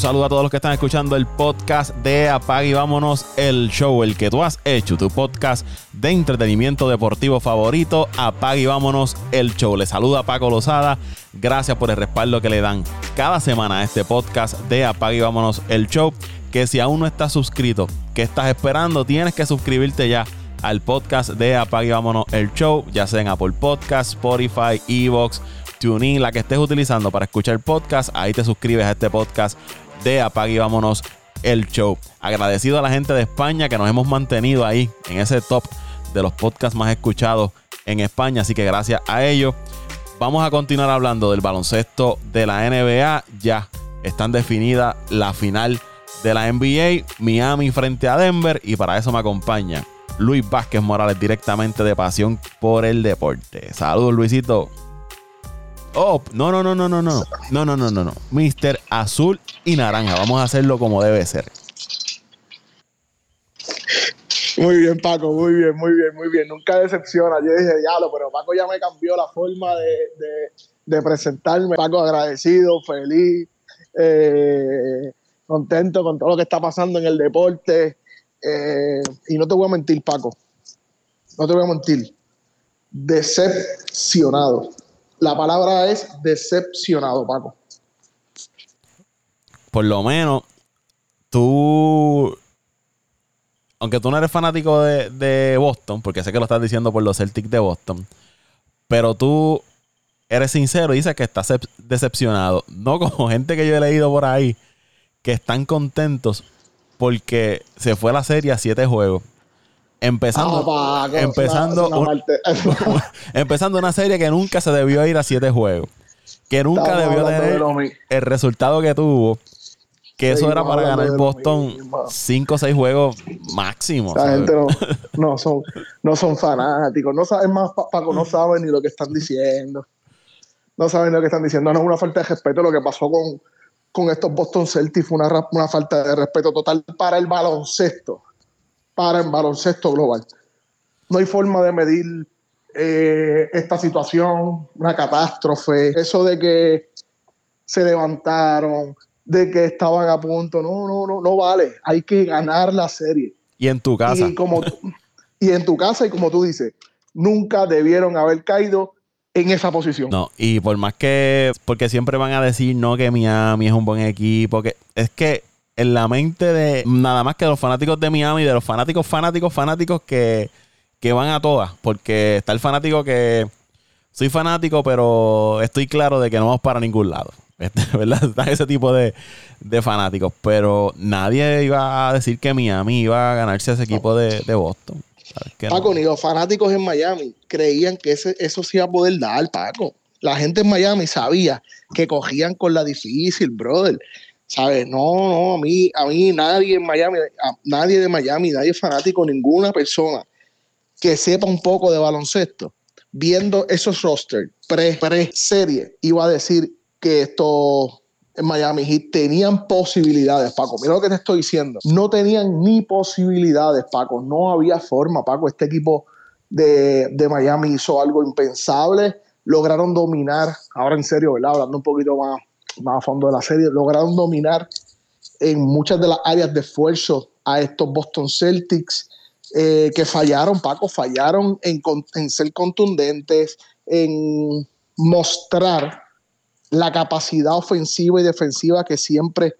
saludo a todos los que están escuchando el podcast de Apag y Vámonos el Show, el que tú has hecho, tu podcast de entretenimiento deportivo favorito, Apag y Vámonos el Show. Les saluda Paco Lozada, gracias por el respaldo que le dan cada semana a este podcast de Apag y Vámonos el Show. Que si aún no estás suscrito, ¿qué estás esperando? Tienes que suscribirte ya al podcast de Apag y Vámonos el Show, ya sea en Apple Podcast, Spotify, Evox TuneIn, la que estés utilizando para escuchar podcast, ahí te suscribes a este podcast de Apague y Vámonos el Show. Agradecido a la gente de España que nos hemos mantenido ahí en ese top de los podcasts más escuchados en España, así que gracias a ellos. Vamos a continuar hablando del baloncesto de la NBA. Ya están definidas la final de la NBA, Miami frente a Denver, y para eso me acompaña Luis Vázquez Morales directamente de Pasión por el Deporte. Saludos, Luisito. Oh, no, no, no, no, no, no. No, no, no, no, no. Mister Azul y Naranja. Vamos a hacerlo como debe ser. Muy bien, Paco, muy bien, muy bien, muy bien. Nunca decepciona. Yo dije, diablo, pero Paco ya me cambió la forma de, presentarme. Paco, agradecido, feliz, eh, contento con todo lo que está pasando en el deporte. Eh, y no te voy a mentir, Paco. No te voy a mentir. Decepcionado. La palabra es decepcionado, Paco. Por lo menos, tú. Aunque tú no eres fanático de, Boston, porque sé que lo estás diciendo por los Celtics de Boston, pero tú eres sincero y dices que estás decepcionado. No como gente que yo he leído por ahí que están contentos porque se fue la serie a siete juegos. Empezando, ah, empezando, empezando una serie que nunca se debió ir a siete juegos. Que nunca debió tener el resultado que tuvo. Que eso era para ganar Boston cinco o seis juegos máximo. La gente no, son, no son fanáticos. No saben más, Paco, no saben ni lo que están diciendo. No saben lo que están diciendo. No es una falta de respeto lo que pasó con, con estos Boston Celtics. Fue una, una falta de respeto total para el baloncesto para en baloncesto global. No hay forma de medir eh, esta situación, una catástrofe, eso de que se levantaron, de que estaban a punto, no, no, no, no vale, hay que ganar la serie. Y en tu casa. Y, como, y en tu casa, y como tú dices, nunca debieron haber caído en esa posición. No, y por más que, porque siempre van a decir, no, que Miami es un buen equipo, que es que en la mente de nada más que de los fanáticos de Miami, de los fanáticos, fanáticos, fanáticos que, van a todas. Porque está el fanático que soy fanático, pero estoy claro de que no vamos para ningún lado. Este, ¿Verdad? Está ese tipo de, fanáticos. Pero nadie iba a decir que Miami iba a ganarse ese equipo de, Boston. Paco, ni los fanáticos en Miami creían que ese, eso se iba a poder dar, Paco. La gente en Miami sabía que cogían con la difícil, brother. ¿Sabes? No, no, a mí, a mí nadie en Miami, nadie de Miami, nadie fanático, ninguna persona que sepa un poco de baloncesto, viendo esos rosters pre-serie, iba a decir que estos en Miami Heat tenían posibilidades, Paco. Mira lo que te estoy diciendo. No tenían ni posibilidades, Paco. No había forma, Paco. Este equipo de, de Miami hizo algo impensable. Lograron dominar, ahora en serio, ¿verdad? Hablando un poquito más más a fondo de la serie, lograron dominar en muchas de las áreas de esfuerzo a estos Boston Celtics eh, que fallaron, Paco, fallaron en, ser contundentes, en mostrar la capacidad ofensiva y defensiva que siempre,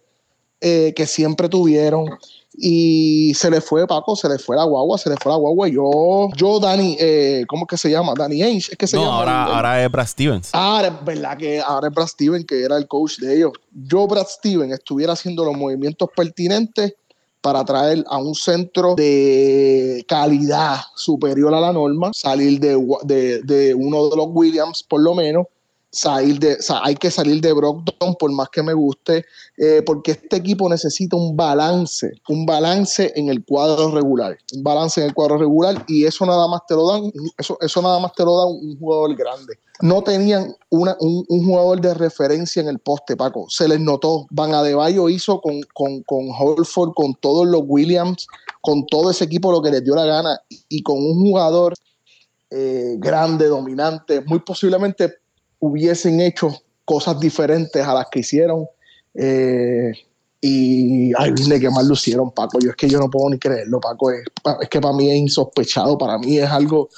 eh, que siempre tuvieron y se le fue, Paco, se le fue la guagua, se le fue la guagua. Yo, yo, Dani, eh, ¿cómo es que se llama? Danny Ainge, es que se no, Ahora, ahora es Brad Stevens. Ah, es verdad que ahora es Brad Stevens, que era el coach de ellos. Yo, Brad Stevens, estuviera haciendo los movimientos pertinentes para traer a un centro de calidad superior a la norma, salir de, de, de uno de los Williams, por lo menos, salir de, hay que salir de Brockton por más que me guste, eh, porque este equipo necesita un balance, un balance en el cuadro regular, un balance en el cuadro regular y eso nada más te lo dan, eso, eso nada más te lo da un, jugador grande. No tenían una, un, jugador de referencia en el poste, Paco. Se les notó. Van Adebayo hizo con, con, con Holford, con todos los Williams, con todo ese equipo lo que les dio la gana y con un jugador eh, grande, dominante, muy posiblemente hubiesen hecho cosas diferentes a las que hicieron. Eh, Y ay, dile que mal lucieron, Paco. Yo es que yo no puedo ni creerlo, Paco. Es, es que para mí es insospechado, para mí es algo.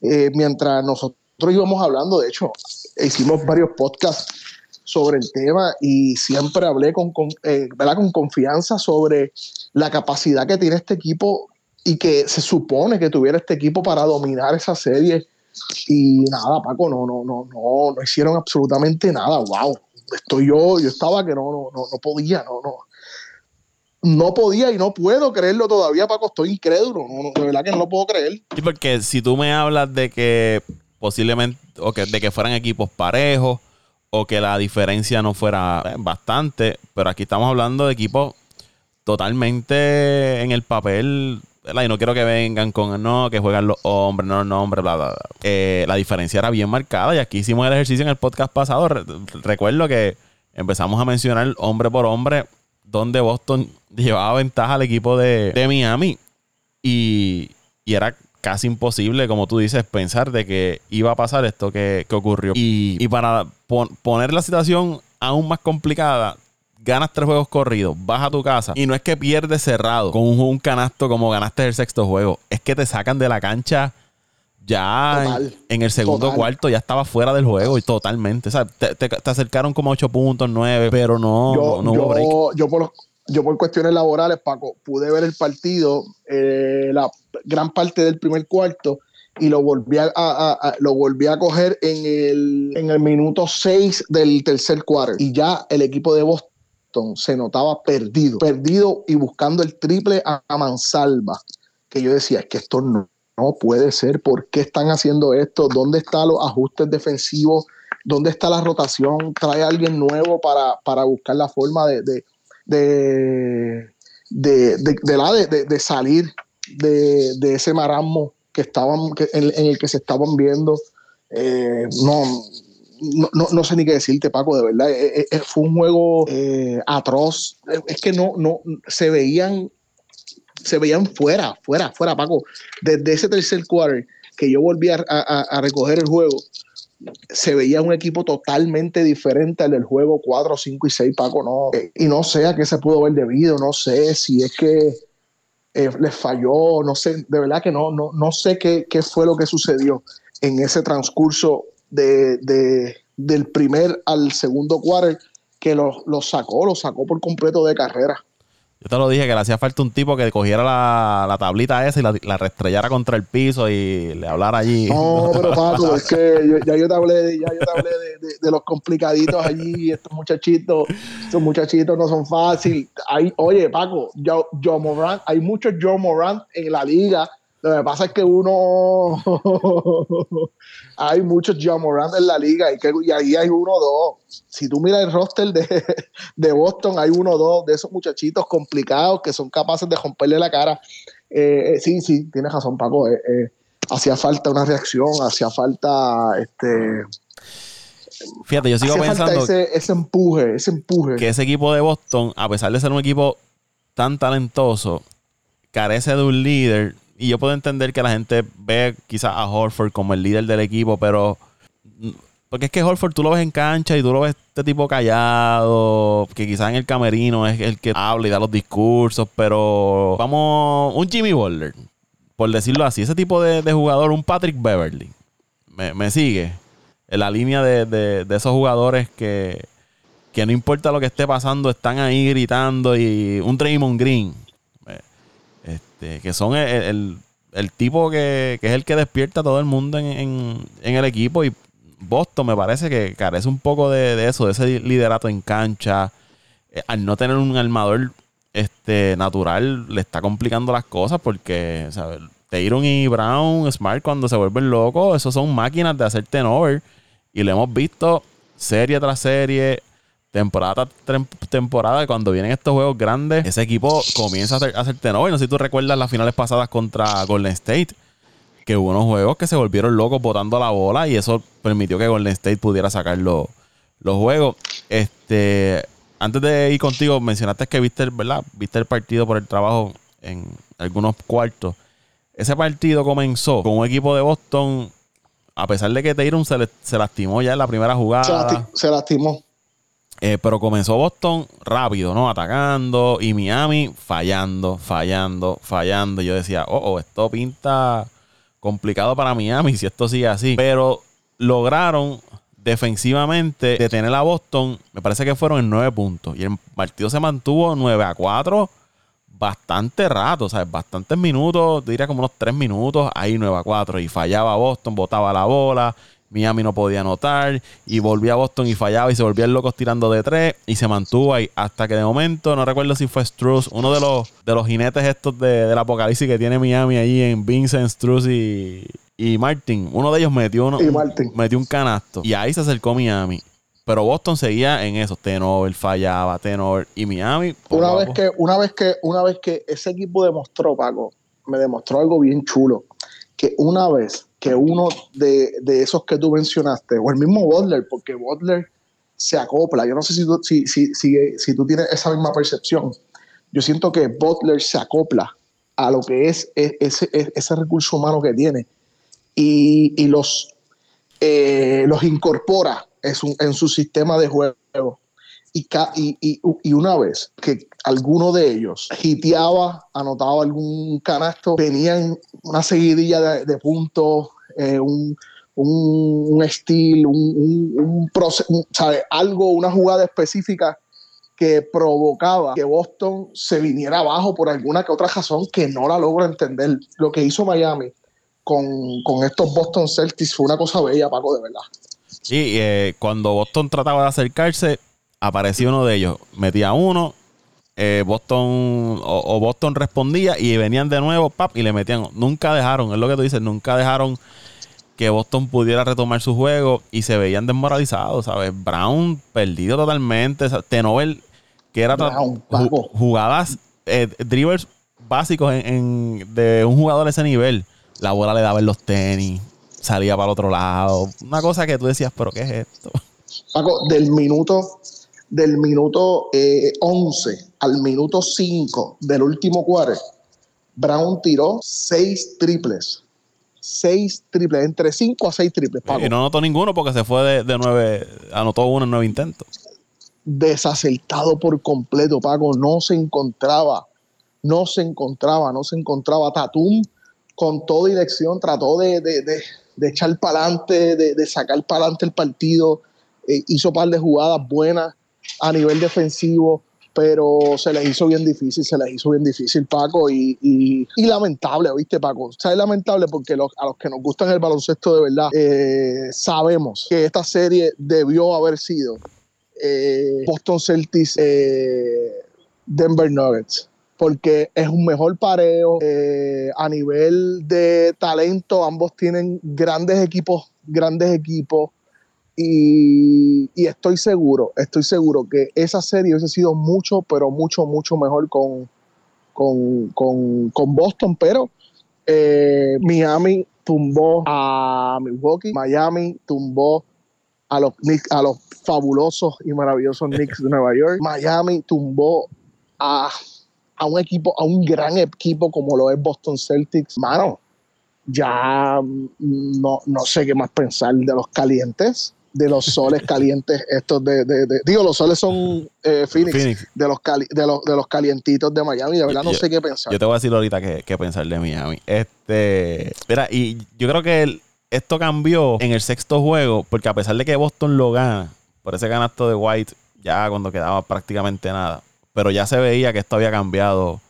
Eh, mientras nosotros íbamos hablando, de hecho, hicimos varios podcasts sobre el tema y siempre hablé con, con, eh, con confianza sobre la capacidad que tiene este equipo y que se supone que tuviera este equipo para dominar esa serie. Y nada, Paco, no, no, no, no, no hicieron absolutamente nada. Wow, estoy yo, yo estaba que no, no, no, no podía, no, no. No podía y no puedo creerlo todavía, Paco. Estoy incrédulo. De verdad que no lo puedo creer. Sí, porque si tú me hablas de que posiblemente, o que, de que fueran equipos parejos, o que la diferencia no fuera eh, bastante, pero aquí estamos hablando de equipos totalmente en el papel y no quiero que vengan con no, que juegan los hombres, no los hombres, bla, bla, bla. Eh, la diferencia era bien marcada y aquí hicimos el ejercicio en el podcast pasado. recuerdo que empezamos a mencionar hombre por hombre donde Boston llevaba ventaja al equipo de, Miami y, era casi imposible, como tú dices, pensar de que iba a pasar esto que, ocurrió. Y, para poner la situación aún más complicada, ganas tres juegos corridos, vas a tu casa y no es que pierdes cerrado con un, canasto como ganaste el sexto juego, es que te sacan de la cancha ya en, el segundo cuarto ya estaba fuera del juego y totalmente. O sea, te, acercaron como 8 puntos, 9, pero no, yo, no, hubo break. Yo por, yo por cuestiones laborales, Paco, pude ver el partido eh, la gran parte del primer cuarto y lo volví a, lo volví a coger en el, en el minuto 6 del tercer cuarto. Y ya el equipo de Boston se notaba perdido, perdido y buscando el triple a, mansalva. Que yo decía, es que esto no, no puede ser, ¿por qué están haciendo esto? ¿Dónde están los ajustes defensivos? ¿Dónde está la rotación? ¿Trae alguien nuevo para, buscar la forma de, de, de, de, salir de, ese marasmo que estaban, en, el que se estaban viendo? Eh, no, no, no, sé ni qué decirte, Paco, de verdad. Eh, eh, fue un juego eh, atroz. Es que no, no, se veían, se veían fuera, fuera, fuera, Paco. Desde ese tercer quarter que yo volví a, recoger el juego, se veía un equipo totalmente diferente al del juego 4, 5 y 6, Paco. No, y no sé a qué se pudo haber debido, no sé si es que les falló, no sé, de verdad que no, no, no sé qué, qué fue lo que sucedió en ese transcurso de, del primer al segundo quarter que lo, sacó, lo sacó por completo de carrera. Yo te lo dije que le hacía falta un tipo que cogiera la, tablita esa y la, la, restrellara contra el piso y le hablara allí. No, pero Paco, es que ya yo te hablé, ya yo te hablé de, los complicaditos allí, estos muchachitos, estos muchachitos no son fáciles. Hay, oye, Paco, Joe, Moran, hay muchos Joe Moran en la liga lo que pasa es que uno. hay muchos John Morant en la liga y, que, y ahí hay uno o dos. Si tú miras el roster de, de, Boston, hay uno o dos de esos muchachitos complicados que son capaces de romperle la cara. Eh, eh, sí, sí, tienes razón, Paco. Eh, hacía falta una reacción, hacía falta este. Fíjate, yo sigo pensando. Ese, ese empuje, ese empuje. Que ese equipo de Boston, a pesar de ser un equipo tan talentoso, carece de un líder y yo puedo entender que la gente ve quizás a Horford como el líder del equipo, pero. Porque es que Horford tú lo ves en cancha y tú lo ves este tipo callado, que quizás en el camerino es el que habla y da los discursos, pero vamos, un Jimmy Butler, por decirlo así, ese tipo de, jugador, un Patrick Beverly, me, sigue en la línea de, de, esos jugadores que, que no importa lo que esté pasando, están ahí gritando y un Draymond Green este, que son el, tipo que, es el que despierta a todo el mundo en, el equipo. Y Boston me parece que carece un poco de, eso, de ese liderato en cancha. Eh, al no tener un armador este, natural, le está complicando las cosas porque, ¿sabes? Tayron y Brown, Smart, cuando se vuelven locos, esos son máquinas de hacer turnover. Y lo hemos visto serie tras serie temporada tras temporada, cuando vienen estos juegos grandes, ese equipo comienza a hacer, a hacer No sé si tú recuerdas las finales pasadas contra Golden State, que hubo unos juegos que se volvieron locos botando la bola y eso permitió que Golden State pudiera sacar los, juegos. Este, antes de ir contigo, mencionaste que viste, ¿verdad? Viste el partido por el trabajo en algunos cuartos. Ese partido comenzó con un equipo de Boston, a pesar de que Tyron se, se lastimó ya en la primera jugada. se lastimó Eh, pero comenzó Boston rápido, ¿no? Atacando y Miami fallando, fallando, fallando. Yo decía, oh, oh, esto pinta complicado para Miami si esto sigue así. Pero lograron defensivamente detener a Boston. Me parece que fueron en nueve puntos. Y el partido se mantuvo 9 a 4 bastante rato, sea, bastantes minutos, diría como unos tres minutos, ahí 9 a 4. Y fallaba Boston, botaba la bola. Miami no podía anotar y volvía a Boston y fallaba y se volvían locos tirando de tres y se mantuvo ahí hasta que de momento, no recuerdo si fue Struz, uno de los, de los jinetes estos de, del apocalipsis que tiene Miami ahí en Vincent, Struz y, y Martin, uno de ellos metió, uno, metió un canasto y ahí se acercó Miami. Pero Boston seguía en eso, Tenor fallaba, Tenor y Miami. Una vez, que, una, vez que, una vez que ese equipo demostró, Paco, me demostró algo bien chulo, que una vez que uno de, esos que tú mencionaste, o el mismo Butler, porque Butler se acopla. Yo no sé si tú, si, si, si, tú tienes esa misma percepción. Yo siento que Butler se acopla a lo que es, ese, recurso humano que tiene y, los, eh, los incorpora en su, sistema de juego. Y, una vez que alguno de ellos hiteaba, anotaba algún canasto, venían una seguidilla de, puntos, eh, un, un, estilo, un, un, proceso, algo, una jugada específica que provocaba que Boston se viniera abajo por alguna que otra razón que no la logro entender. Lo que hizo Miami con, con estos Boston Celtics fue una cosa bella, Paco, de verdad. Sí, eh, cuando Boston trataba de acercarse, aparecía uno de ellos, metía uno, eh, Boston o, Boston respondía y venían de nuevo, pap, y le metían. Nunca dejaron, es lo que tú dices, nunca dejaron que Boston pudiera retomar su juego y se veían desmoralizados, ¿sabes? Brown perdido totalmente, Tenovel, que era jugadas, eh, drivers básicos de un jugador de ese nivel. La bola le daba en los tenis, salía para el otro lado. Una cosa que tú decías, pero ¿qué es esto? Paco, del minuto del minuto 11 eh, al minuto 5 del último cuarto, Brown tiró seis triples. Seis triples, entre 5 a 6 triples. Y no anotó ninguno porque se fue de, de nueve, anotó uno en nueve intentos. Desacertado por completo, Paco. No se encontraba, no se encontraba, no se encontraba. Tatum, con toda dirección, trató de, de, de, echar para adelante, de, sacar para adelante el partido. Eh, hizo un par de jugadas buenas a nivel defensivo, pero se les hizo bien difícil, se les hizo bien difícil, Paco, y, y, lamentable, ¿viste, Paco? O sea, es lamentable porque a los que nos gustan el baloncesto de verdad, eh, sabemos que esta serie debió haber sido eh, Boston Celtics, eh, Denver Nuggets porque es un mejor pareo. a nivel de talento, ambos tienen grandes equipos, grandes equipos. Y, estoy seguro, estoy seguro que esa serie hubiese sido mucho, pero mucho, mucho mejor con, con, Boston, pero eh, Miami tumbó a Milwaukee, Miami tumbó a los, a los fabulosos y maravillosos Knicks de Nueva York, Miami tumbó a, a un equipo, a un gran equipo como lo es Boston Celtics. Mano, ya no, no sé qué más pensar de los calientes de los soles calientes estos de, digo los soles son eh, Phoenix, De, los de, los, de los calientitos de Miami de verdad no sé qué pensar. yo te voy a decir ahorita qué, pensar de Miami. Este mira y yo creo que esto cambió en el sexto juego porque a pesar de que Boston lo gana por ese ganasto de White ya cuando quedaba prácticamente nada pero ya se veía que esto había cambiado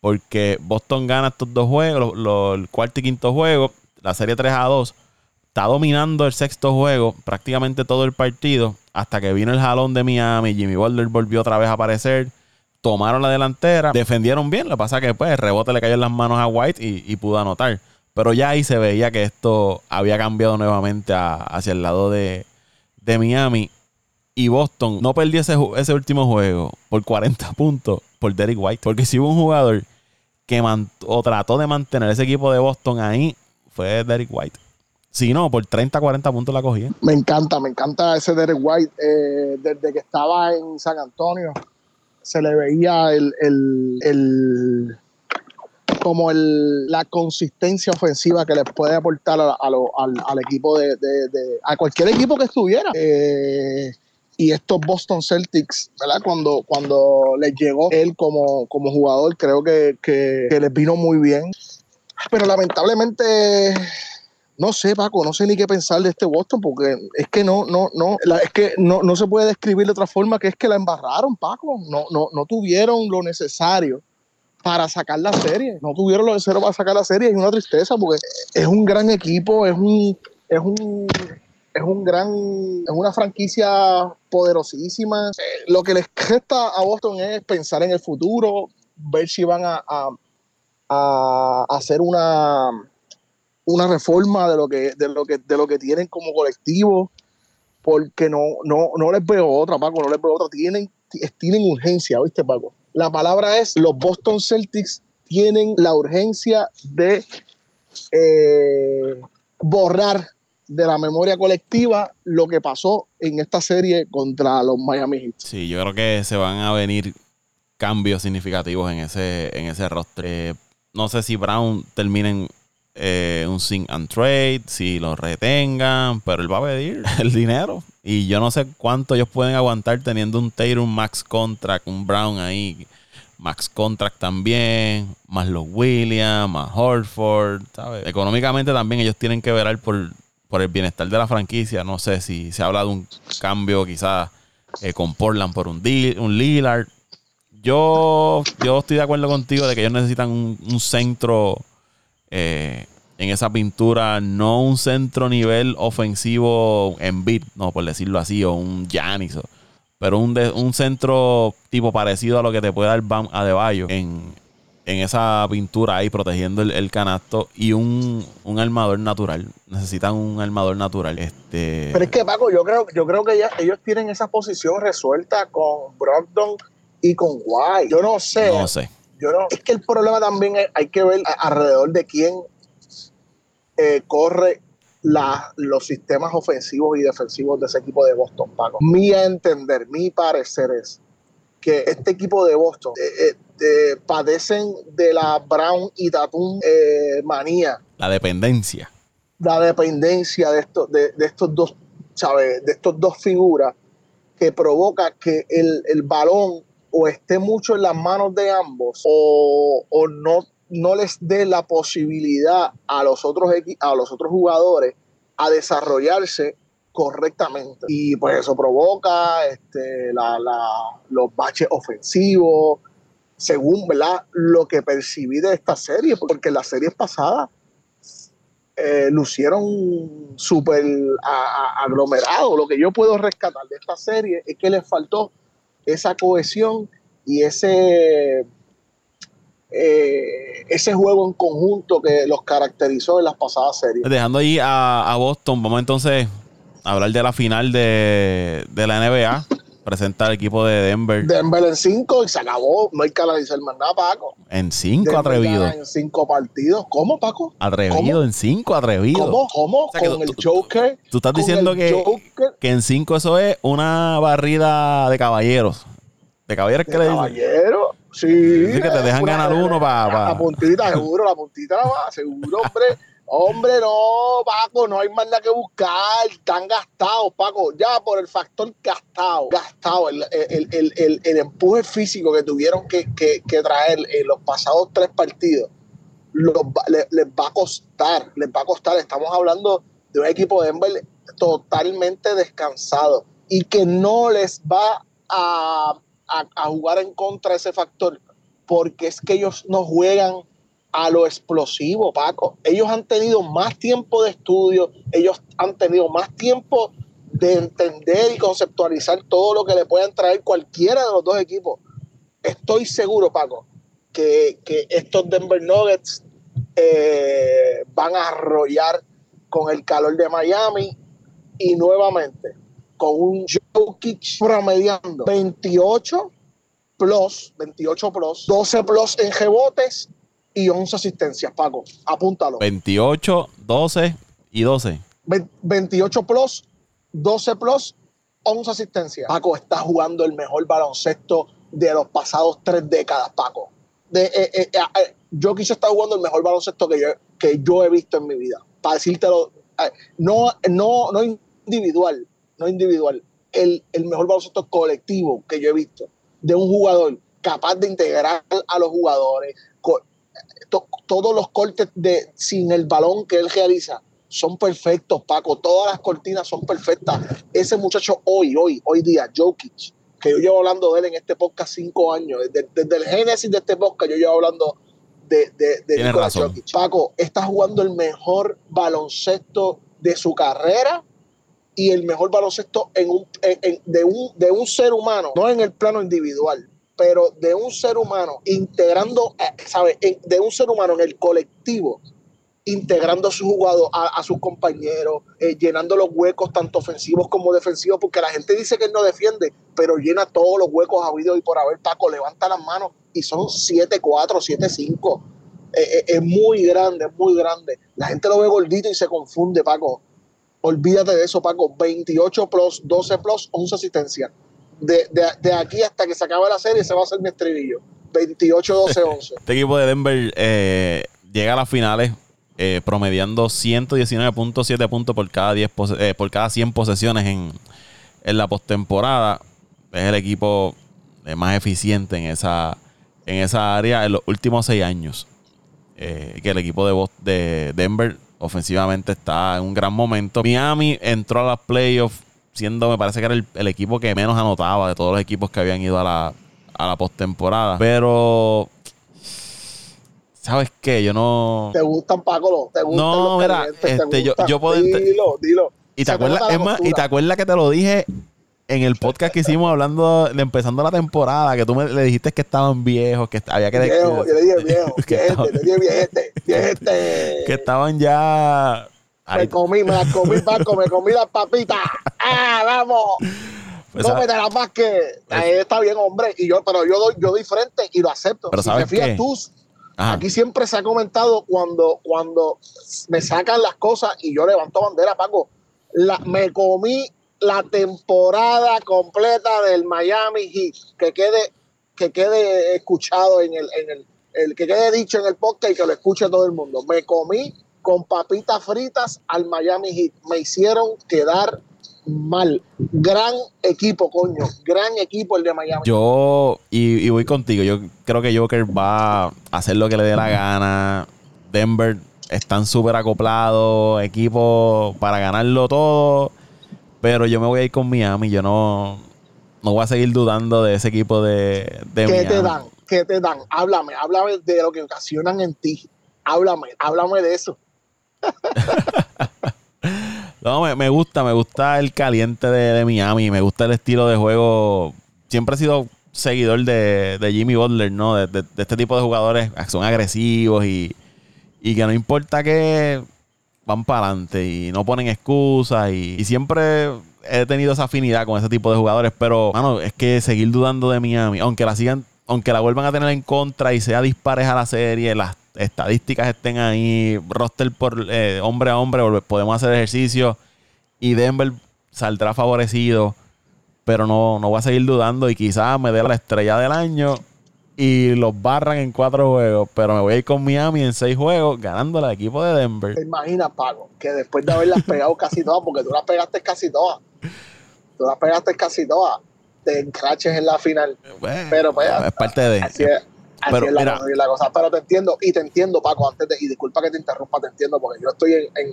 porque Boston gana estos dos juegos el cuarto y quinto juego la serie 3 a 2 está dominando el sexto juego, prácticamente todo el partido, hasta que vino el jalón de Miami, Jimmy Butler volvió otra vez a aparecer, tomaron la delantera, defendieron bien, lo que pasa que pues el rebote le cayó en las manos a White y, pudo anotar. Pero ya ahí se veía que esto había cambiado nuevamente hacia el lado de, Miami. Y Boston no perdió ese, último juego por 40 puntos por Derek White. Porque si hubo un jugador que trató de mantener ese equipo de Boston ahí, fue Derek White. Si no, por 30, 40 puntos la cogí. Me encanta, me encanta ese Derek White. Eh, desde que estaba en San Antonio, se le veía el, el, como el, la consistencia ofensiva que le puede aportar al, equipo de, a cualquier equipo que estuviera. Eh, y estos Boston Celtics, ¿verdad? Cuando, cuando les llegó él como, como jugador, creo que, que les vino muy bien. Pero lamentablemente no sé, Paco, no sé ni qué pensar de este Boston, porque es que no, no, no, es que no, no se puede describir de otra forma que es que la embarraron, Paco. No, no, no tuvieron lo necesario para sacar la serie. No tuvieron lo necesario para sacar la serie. Es una tristeza porque es un gran equipo, es un, es un, es un gran, es una franquicia poderosísima. Lo que les resta a Boston es pensar en el futuro, ver si van a, a, a hacer una una reforma de lo que, de lo que, de lo que tienen como colectivo, porque no, no, no les veo otra, Paco, no les veo otra. Tienen, tienen urgencia, ¿viste, Paco? La palabra es, los Boston Celtics tienen la urgencia de eh, borrar de la memoria colectiva lo que pasó en esta serie contra los Miami Heat. Sí, yo creo que se van a venir cambios significativos en ese, en. No sé si Brown terminen eh, un sing and trade, si lo retengan, pero él va a pedir el dinero. Y yo no sé cuánto ellos pueden aguantar teniendo un Tatum Max Contract, un Brown ahí, Max Contract también, más los Williams, más Horford, ¿sabes? Económicamente también ellos tienen que verar por, por el bienestar de la franquicia. No sé si se habla de un cambio quizás eh, con Portland por un, un Lillard. Yo, yo estoy de acuerdo contigo de que ellos necesitan un centro eh, en esa pintura, no un centro nivel ofensivo en beat, no por decirlo así, o un Giannis, pero un, un centro tipo parecido a lo que te puede dar Bam Adebayo en, en esa pintura ahí protegiendo el, canasto y un, armador natural. Necesitan un armador natural. Este... Pero es que Paco, yo creo, yo creo que ellos tienen esa posición resuelta con Brogdon y con White. Yo no sé. No sé es que el problema también hay que ver alrededor de quién eh, corre los sistemas ofensivos y defensivos de ese equipo de Boston, Paco. Mi entender, mi parecer es que este equipo de Boston eh, eh, padecen de la Brown y Tatum manía. La dependencia. La dependencia de estos, de, estos dos, ¿sabes? De estos dos figuras que provoca que el, el balón o esté mucho en las manos de ambos o, no, no les dé la posibilidad a los otros, a los otros jugadores a desarrollarse correctamente. Y pues eso provoca este, los baches ofensivos, según ¿verdad? lo que percibí de esta serie, porque las series pasadas eh, lucieron súper aglomerados. Lo que yo puedo rescatar de esta serie es que les faltó esa cohesión y ese, eh, ese juego en conjunto que los caracterizó en las pasadas series. Dejando ahí a, Boston, vamos entonces a hablar de la final de, la NBA. Presenta el equipo de Denver. Denver en 5 y se acabó. No hay que analizar más nada, Paco. En 5 atrevido. En 5 partidos. ¿Cómo, Paco? Atrevido, en 5 atrevido. ¿Cómo? ¿Cómo? con el Joker. Tú estás diciendo que, que en 5 eso es una barrida de caballeros. De caballeros que le dicen. Caballero, sí. Sí, que te dejan ganar uno para. La puntita, seguro, la puntita va, seguro, hombre. Hombre, no, Paco, no hay más nada que buscar. Están gastados, Paco. Ya por el factor gastado, gastado, el, el, el, el empuje físico que tuvieron que, que, que, traer en los pasados tres partidos, les, va a costar, les va a costar. Estamos hablando de un equipo de Denver totalmente descansado y que no les va a a, jugar en contra ese factor, porque es que ellos no juegan a lo explosivo, Paco. Ellos han tenido más tiempo de estudio, ellos han tenido más tiempo de entender y conceptualizar todo lo que le puedan traer cualquiera de los dos equipos. Estoy seguro, Paco, que, estos Denver Nuggets eh, van a arrollar con el calor de Miami y nuevamente con un Jokic promediando 28 plus, 28 plus, 12 plus en rebotes y 11 asistencias, Paco. Apúntalo. 28, 12 y 12. 28 plus, 12 plus, 11 asistencias. Paco está jugando el mejor baloncesto de los pasados tres décadas, Paco. De, eh, eh, eh, Jokic está jugando el mejor baloncesto que yo, que yo he visto en mi vida. Para decírtelo, no, no, no individual, no individual, el, el mejor baloncesto colectivo que yo he visto de un jugador capaz de integrar a los jugadores, todos los cortes de sin el balón que él realiza son perfectos, Paco. Todas las cortinas son perfectas. Ese muchacho hoy, hoy, hoy día, Jokic, que yo llevo hablando de él en este podcast cinco años, desde, el génesis de este podcast, yo llevo hablando de, de, de Jokic. Paco, está jugando el mejor baloncesto de su carrera y el mejor baloncesto en un, de, un, de un ser humano, no en el plano individual, pero de un ser humano integrando, eh, ¿sabes? De un ser humano en el colectivo, integrando a su jugador, a, sus compañeros, eh, llenando los huecos tanto ofensivos como defensivos, porque la gente dice que él no defiende, pero llena todos los huecos habido y por haber, Paco, levanta las manos y son 7-4, 7-5. Eh, es muy grande, es muy grande. La gente lo ve gordito y se confunde, Paco. Olvídate de eso, Paco. 28 plus, 12 plus, 11 asistencias de, aquí hasta que se acabe la serie, se va a hacer mi estribillo. 28, 12, 11. Este equipo de Denver eh, llega a las finales eh, promediando 119.7 puntos por cada, 10 eh, por cada 100 posesiones en, la postemporada. Es el equipo más eficiente en esa, en esa área en los últimos 6 años. que el equipo de, de Denver ofensivamente está en un gran momento. Miami entró a las playoffs siendo, me parece que era el, equipo que menos anotaba de todos los equipos que habían ido a la, a la postemporada. Pero ¿Sabes qué? Yo no. ¿Te gustan, Paco? ¿Te gustan no, mira, este, yo, yo puedo. Dilo, dilo. Y te, acuerdas, es más, y te acuerdas que te lo dije en el podcast que hicimos hablando de empezando la temporada, que tú me le dijiste que estaban viejos, que había que. Viejo, yo le dije viejo, que viejete, le dije viejete, viejete. Que estaban ya me comí, me las comí, Paco, me comí las papitas. ¡Ah, vamos! Pues, no me las más que. está bien, hombre. Y yo, pero yo doy, yo doy frente y lo acepto. Pero si me fías tú, aquí siempre se ha comentado cuando, cuando me sacan las cosas y yo levanto bandera, Paco. La, me comí la temporada completa del Miami Heat. Que quede, que quede escuchado en el, en el, el que quede dicho en el podcast y que lo escuche todo el mundo. Me comí con papitas fritas al Miami Heat. Me hicieron quedar mal. Gran equipo, coño. Gran equipo el de Miami. Yo, y, voy contigo, yo creo que Joker va a hacer lo que le dé la gana. Denver están súper acoplados, equipo para ganarlo todo. Pero yo me voy a ir con Miami. Yo no, no voy a seguir dudando de ese equipo de, de ¿Qué te dan? ¿Qué te dan? Háblame, háblame de lo que ocasionan en ti. Háblame, háblame de eso. No, me, gusta, me gusta el caliente de, Miami, me gusta el estilo de juego. Siempre he sido seguidor de, Jimmy Butler, ¿no? De, este tipo de jugadores son agresivos y, que no importa que van para adelante y no ponen excusas y, siempre he tenido esa afinidad con ese tipo de jugadores, pero mano, es que seguir dudando de Miami, aunque la sigan, aunque la vuelvan a tener en contra y sea dispares a la serie, las estadísticas estén ahí, roster por eh, hombre a hombre, podemos hacer ejercicio y Denver saldrá favorecido, pero no, no voy a seguir dudando y quizás me dé la estrella del año y los barran en cuatro juegos, pero me voy a ir con Miami en seis juegos ganando al equipo de Denver. ¿Te imaginas, Pago, que después de haberlas pegado casi todas, porque tú las pegaste casi todas, tú las pegaste casi todas, te encraches en la final. pero pues, es parte de... Así es, pero, es la, cosa. Pero te entiendo, y te entiendo, Paco, antes de, y disculpa que te interrumpa, te entiendo, porque yo estoy en,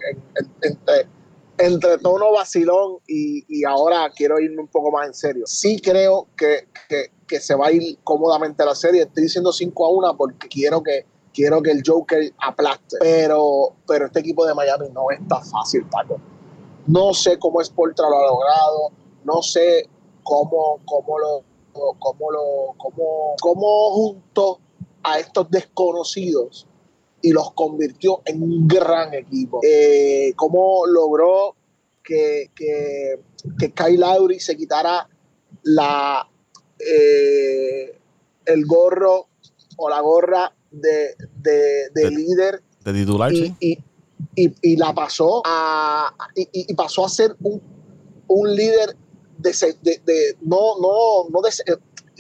entre, tono vacilón y, ahora quiero irme un poco más en serio. Sí creo que, se va a ir cómodamente la serie. Estoy diciendo 5 a 1 porque quiero que, quiero que el Joker aplaste. Pero, pero este equipo de Miami no está fácil, Paco. No sé cómo es Portra lo ha logrado, no sé cómo, cómo lo cómo, lo, cómo, cómo junto a estos desconocidos y los convirtió en un gran equipo. Eh, cómo logró que, que, que Kyle Lowry se quitara la, eh, el gorro o la gorra de, de, líder. De titular, y, y, y, la pasó a, y, pasó a ser un, un líder de, de, no, no, no de,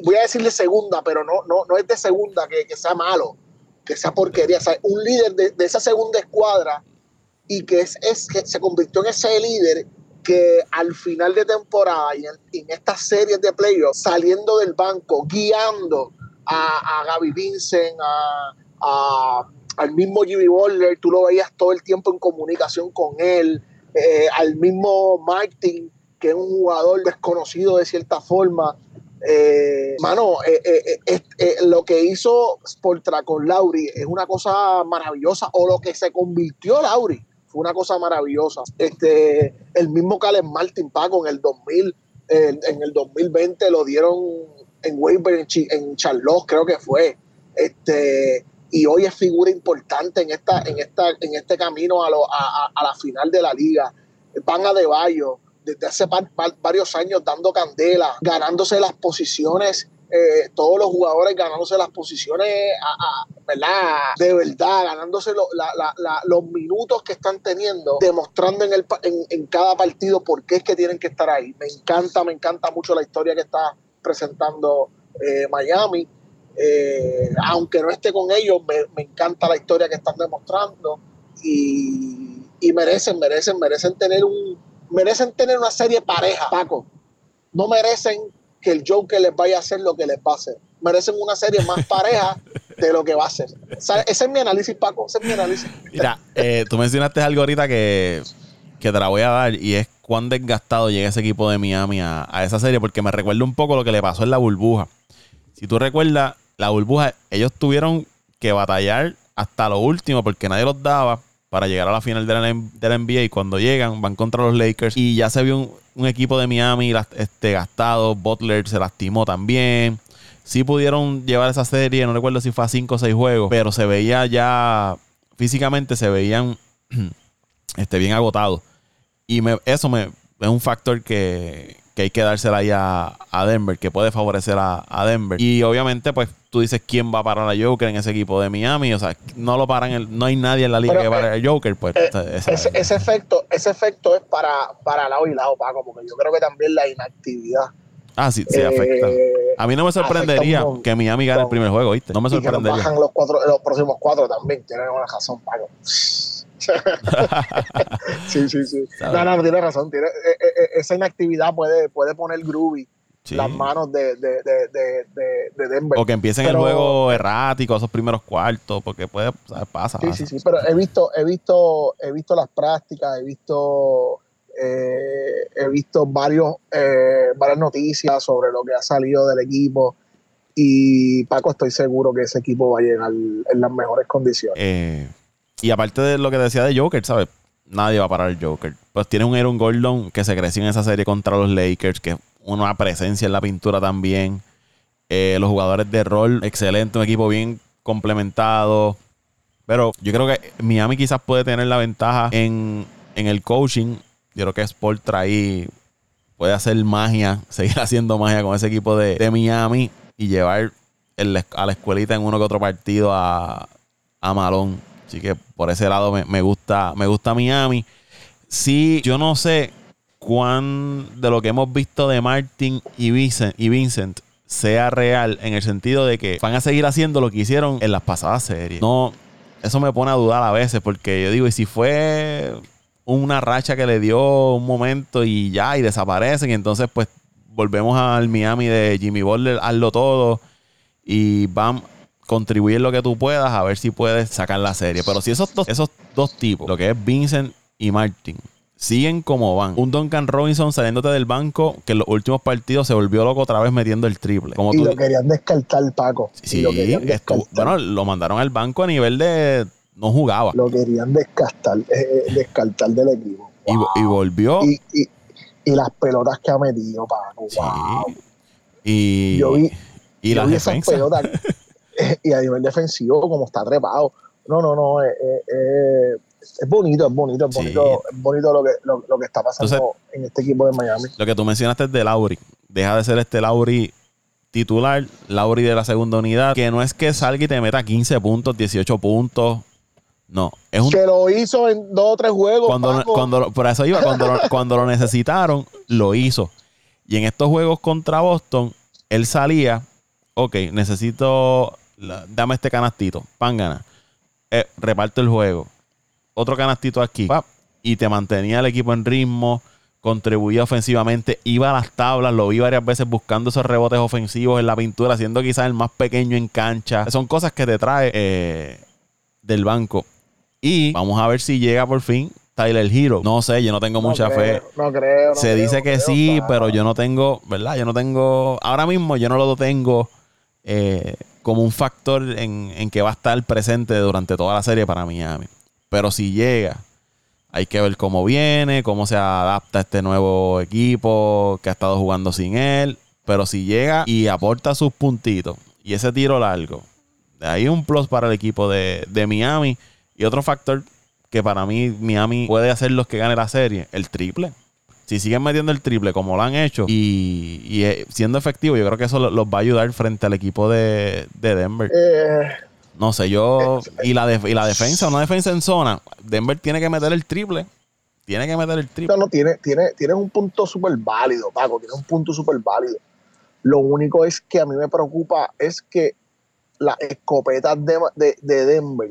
voy a decirle segunda, pero no, no, no es de segunda que, que sea malo, que sea porquería. O sea, un líder de, esa segunda escuadra y que, es, es, que se convirtió en ese líder que al final de temporada y en, estas series de playoffs, saliendo del banco, guiando a, a Gaby Vincent, a, al mismo Jimmy Butler, tú lo veías todo el tiempo en comunicación con él, eh, al mismo Martin, que un jugador desconocido de cierta forma. Eh, mano, eh, lo que hizo Sportra con Lauri es una cosa maravillosa, o lo que se convirtió Lauri fue una cosa maravillosa. Este, el mismo Calen Martin Paco en el 2000, en el 2020 lo dieron en waiver en, Charlotte, creo que fue. Este, y hoy es figura importante en esta, en esta, en este camino a, a, la final de la liga. Van a De Bayo, desde hace varios años dando candela, ganándose las posiciones eh, todos los jugadores ganándose las posiciones, ¿verdad? De verdad, ganándose los minutos que están teniendo, demostrando en, el, en, cada partido por qué es que tienen que estar ahí. Me encanta, me encanta mucho la historia que está presentando eh, Miami. Eh, aunque no esté con ellos, me, encanta la historia que están demostrando y merecen, merecen, merecen tener un, merecen tener una serie pareja, Paco. No merecen que el Joker les vaya a hacer lo que les va a hacer. Merecen una serie más pareja de lo que va a hacer. ese es mi análisis, Paco. Ese es mi análisis. Mira, eh, tú mencionaste algo ahorita que, que te la voy a dar y es cuán desgastado llega ese equipo de Miami a, esa serie, porque me recuerda un poco lo que le pasó en la burbuja. Si tú recuerdas, la burbuja, ellos tuvieron que batallar hasta lo último porque nadie los daba para llegar a la final de la, de la NBA y cuando llegan van contra los Lakers y ya se vio un, equipo de Miami este, gastado. Butler se lastimó también. Sí pudieron llevar esa serie, no recuerdo si fue a 5 o 6 juegos, pero se veía ya físicamente, se veían este, bien agotados. Y eso me, es un factor que, que hay que dársela ahí a, Denver, que puede favorecer a, Denver. Y obviamente, pues tú dices quién va a parar a Joker en ese equipo de Miami. O sea, no lo paran, el, no hay nadie en la liga que pare a Joker. Pues, eh, ese, efecto, ese efecto es para, para lado y lado, Paco, porque yo creo que también la inactividad. Ah, sí, sí, afecta. Eh, a mí no me sorprendería que Miami gane el primer juego, ¿viste? No me sorprendería. Y bajan los, cuatro, los próximos cuatro también. Tienen una razón, Paco. sí, sí, sí. No, no, tiene razón. Tiene, eh, eh, eh, esa inactividad puede, puede poner groovy las manos de, de, de, Denver. O que empiecen el juego errático, esos primeros cuartos, porque puede, pasa. Sí, sí, sí, pero he visto, he visto, he visto las prácticas, he visto, he visto varios, varias noticias sobre lo que ha salido del equipo. Y Paco, estoy seguro que ese equipo va a llegar en las mejores condiciones. Eh, y aparte de lo que decía de Joker, ¿sabes? Nadie va a parar el Joker. Pues tiene un Aaron Gordon que se creció en esa serie contra los Lakers, que es una presencia en la pintura también. Eh, los jugadores de rol, excelente, un equipo bien complementado. Pero yo creo que Miami quizás puede tener la ventaja en, el coaching. Yo creo que Sport trae, puede hacer magia, seguir haciendo magia con ese equipo de, Miami y llevar a la escuelita en uno que otro partido a, a Malón. Así que por ese lado me, gusta, me gusta Miami. Sí, yo no sé cuán de lo que hemos visto de Martin y Vincent, y Vincent sea real en el sentido de que van a seguir haciendo lo que hicieron en las pasadas series. No, eso me pone a dudar a veces porque yo digo, y si fue una racha que le dio un momento y ya, y desaparecen, y entonces pues volvemos al Miami de Jimmy Butler, hazlo todo y van contribuir lo que tú puedas a ver si puedes sacar la serie. Pero si esos dos, esos dos tipos, lo que es Vincent y Martin, siguen como van. Un Duncan Robinson saliéndote del banco que en los últimos partidos se volvió loco otra vez metiendo el triple. Como y lo querían descartar, Paco. Sí, lo bueno, lo mandaron al banco a nivel de no jugaba. Lo querían descartar, eh, descartar del equipo. Y, volvió. Y, las pelotas que ha metido, Paco. Y, yo vi, y las defensas. y a nivel defensivo, como está trepado. No, no, no, eh, eh, eh, es bonito, es bonito, es bonito, es bonito lo que, lo, que está pasando en este equipo de Miami. Lo que tú mencionaste es de Lauri. Deja de ser este Lauri titular, Lauri de la segunda unidad, que no es que salga y te meta 15 puntos, 18 puntos. No, es un... Que lo hizo en dos o tres juegos. Cuando, cuando, por eso iba, cuando, cuando lo necesitaron, lo hizo. Y en estos juegos contra Boston, él salía, ok, necesito dame este canastito, pan eh, reparte el juego. Otro canastito aquí, y te mantenía el equipo en ritmo, contribuía ofensivamente, iba a las tablas, lo vi varias veces buscando esos rebotes ofensivos en la pintura, siendo quizás el más pequeño en cancha. Son cosas que te trae eh, del banco. Y vamos a ver si llega por fin Tyler Hero. No sé, yo no tengo mucha fe. No creo. Se dice que sí, pero yo no tengo, ¿verdad? Yo no tengo, ahora mismo yo no lo tengo eh, como un factor en, en que va a estar presente durante toda la serie para Miami. Pero si llega, hay que ver cómo viene, cómo se adapta a este nuevo equipo que ha estado jugando sin él. Pero si llega y aporta sus puntitos y ese tiro largo, de ahí un plus para el equipo de, Miami. Y otro factor que para mí Miami puede hacer los que gane la serie, el triple. Si siguen metiendo el triple como lo han hecho y, eh, siendo efectivo, yo creo que eso los va a ayudar frente al equipo de, Denver. Eh, no sé, yo. Y la, y la defensa, una defensa en zona. Denver tiene que meter el triple. Tiene que meter el triple. No, no, tiene, tiene, tiene un punto súper válido, Paco. Tiene un punto súper válido. Lo único es que a mí me preocupa es que las escopetas de, Denver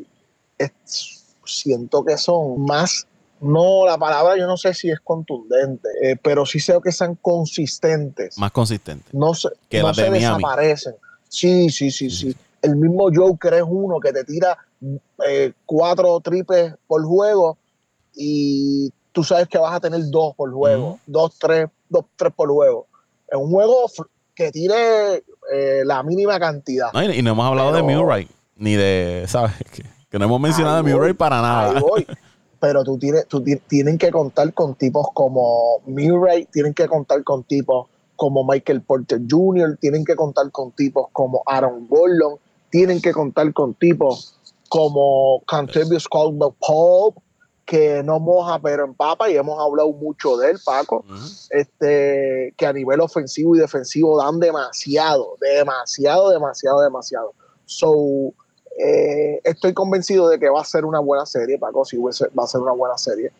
siento que son más. No, la palabra yo no sé si es contundente, eh, pero sí sé que sean consistentes. Más consistentes. No, se, que no se desaparecen. Sí, sí, sí, sí el mismo Joker es uno que te tira eh, cuatro triples por juego y tú sabes que vas a tener dos por juego, dos, tres, dos, tres por juego. Es un juego que tire eh, la mínima cantidad. y, no hemos hablado de Murray, ni de, ¿sabes? Que, no hemos mencionado de Murray para nada. Pero tú tienes, tú tienen que contar con tipos como Murray, tienen que contar con tipos como Michael Porter Jr., tienen que contar con tipos como Aaron Gordon, tienen que contar con tipos como Cantavius Caldwell Pope, que no moja pero empapa y hemos hablado mucho de él, Paco, este, que a nivel ofensivo y defensivo dan demasiado, demasiado, demasiado, demasiado. So, eh, estoy convencido de que va a ser una buena serie, Paco, sí va a ser una buena serie.